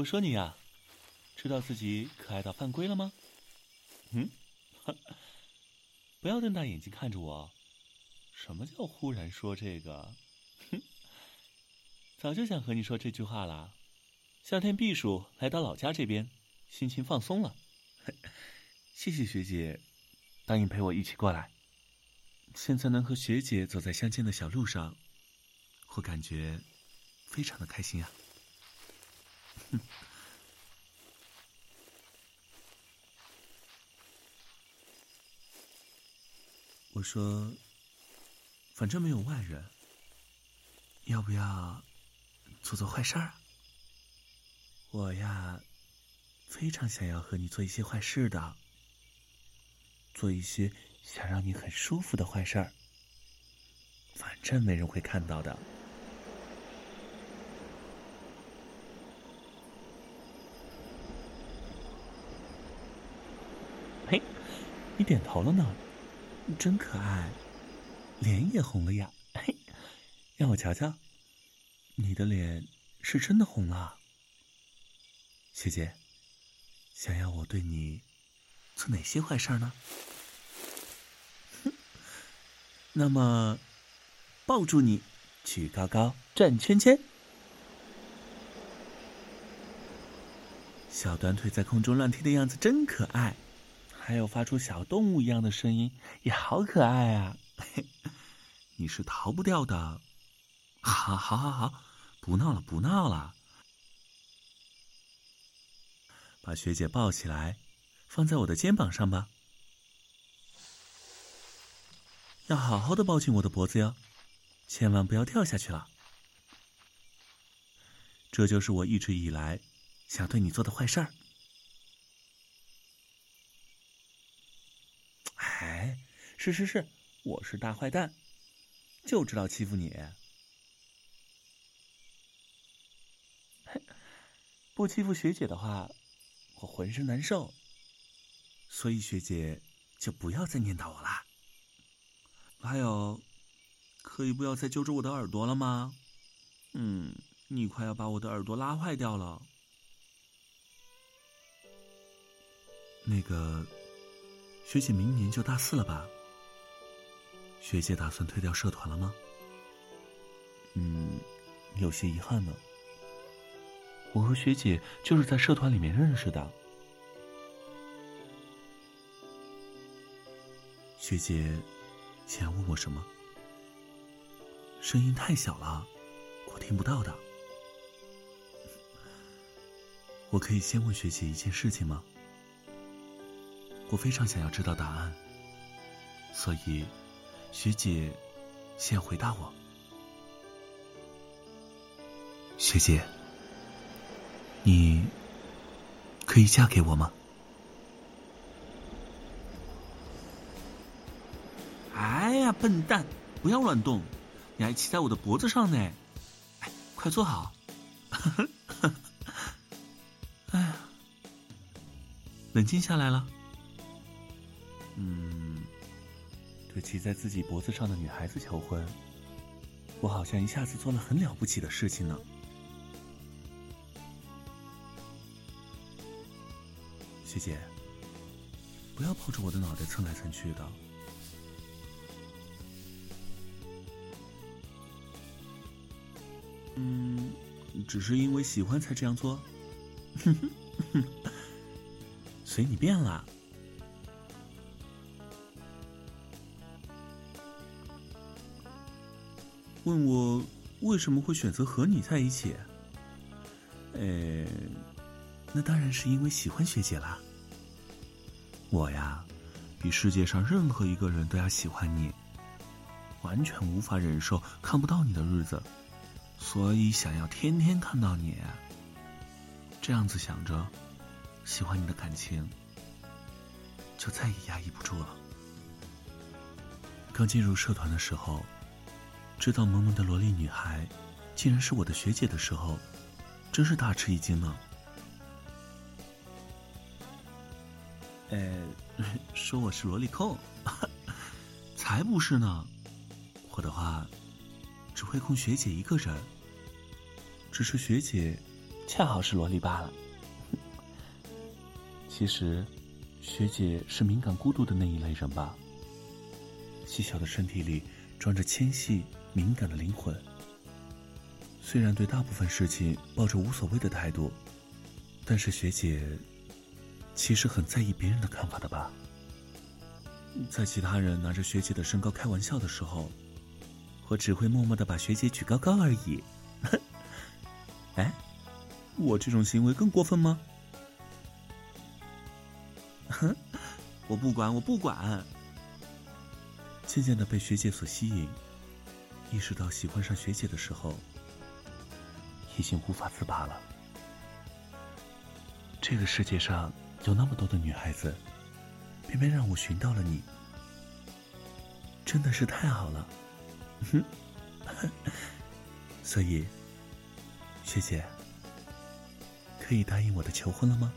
我说你呀，知道自己可爱到犯规了吗？嗯，不要瞪大眼睛看着我。什么叫忽然说这个？哼，早就想和你说这句话了。夏天避暑来到老家这边，心情放松了。谢谢学姐，答应陪我一起过来。现在能和学姐走在乡间的小路上，我感觉非常的开心啊。哼，我说，反正没有外人，要不要做做坏事儿？我呀，非常想要和你做一些坏事的，做一些想让你很舒服的坏事儿。反正没人会看到的。嘿，你点头了呢，真可爱，脸也红了呀。嘿，让我瞧瞧，你的脸是真的红了。学姐，想要我对你做哪些坏事呢？那么抱住你，举高高，转圈圈，小短腿在空中乱踢的样子真可爱，还有发出小动物一样的声音也好可爱啊！你是逃不掉的。好，好，好，好，不闹了，不闹了。把学姐抱起来，放在我的肩膀上吧。要好好的抱紧我的脖子哟，千万不要掉下去了。这就是我一直以来想对你做的坏事儿。哎，是是是，我是大坏蛋，就知道欺负你。不欺负学姐的话。我浑身难受，所以学姐就不要再念叨我啦。还有，可以不要再揪着我的耳朵了吗？嗯，你快要把我的耳朵拉坏掉了。那个，学姐明年就大四了吧？学姐打算退掉社团了吗？嗯，有些遗憾呢。我和学姐就是在社团里面认识的。学姐想要问我什么？声音太小了，我听不到的。我可以先问学姐一件事情吗？我非常想要知道答案，所以学姐先回答我。学姐。你可以嫁给我吗？哎呀，笨蛋，不要乱动，你还骑在我的脖子上呢！哎，快坐好。哎呀，冷静下来了。嗯，对骑在自己脖子上的女孩子求婚，我好像一下子做了很了不起的事情呢。学姐，不要抱着我的脑袋蹭来蹭去的。嗯，只是因为喜欢才这样做。哼哼哼随你便啦。问我为什么会选择和你在一起？呃。那当然是因为喜欢学姐啦。我呀，比世界上任何一个人都要喜欢你，完全无法忍受看不到你的日子，所以想要天天看到你。这样子想着，喜欢你的感情就再也压抑不住了。刚进入社团的时候，知道萌萌的萝莉女孩竟然是我的学姐的时候，真是大吃一惊呢。呃，说我是萝莉控，才不是呢！我的话只会控学姐一个人，只是学姐恰好是萝莉罢了。其实，学姐是敏感孤独的那一类人吧？细小的身体里装着纤细敏感的灵魂。虽然对大部分事情抱着无所谓的态度，但是学姐其实很在意别人的看法的吧？在其他人拿着学姐的身高开玩笑的时候，我只会默默的把学姐举高高而已。哎，我这种行为更过分吗？哼，我不管，我不管。渐渐的被学姐所吸引，意识到喜欢上学姐的时候，已经无法自拔了。这个世界上有那么多的女孩子。偏偏让我寻到了你，真的是太好了，哼！所以，学姐，可以答应我的求婚了吗？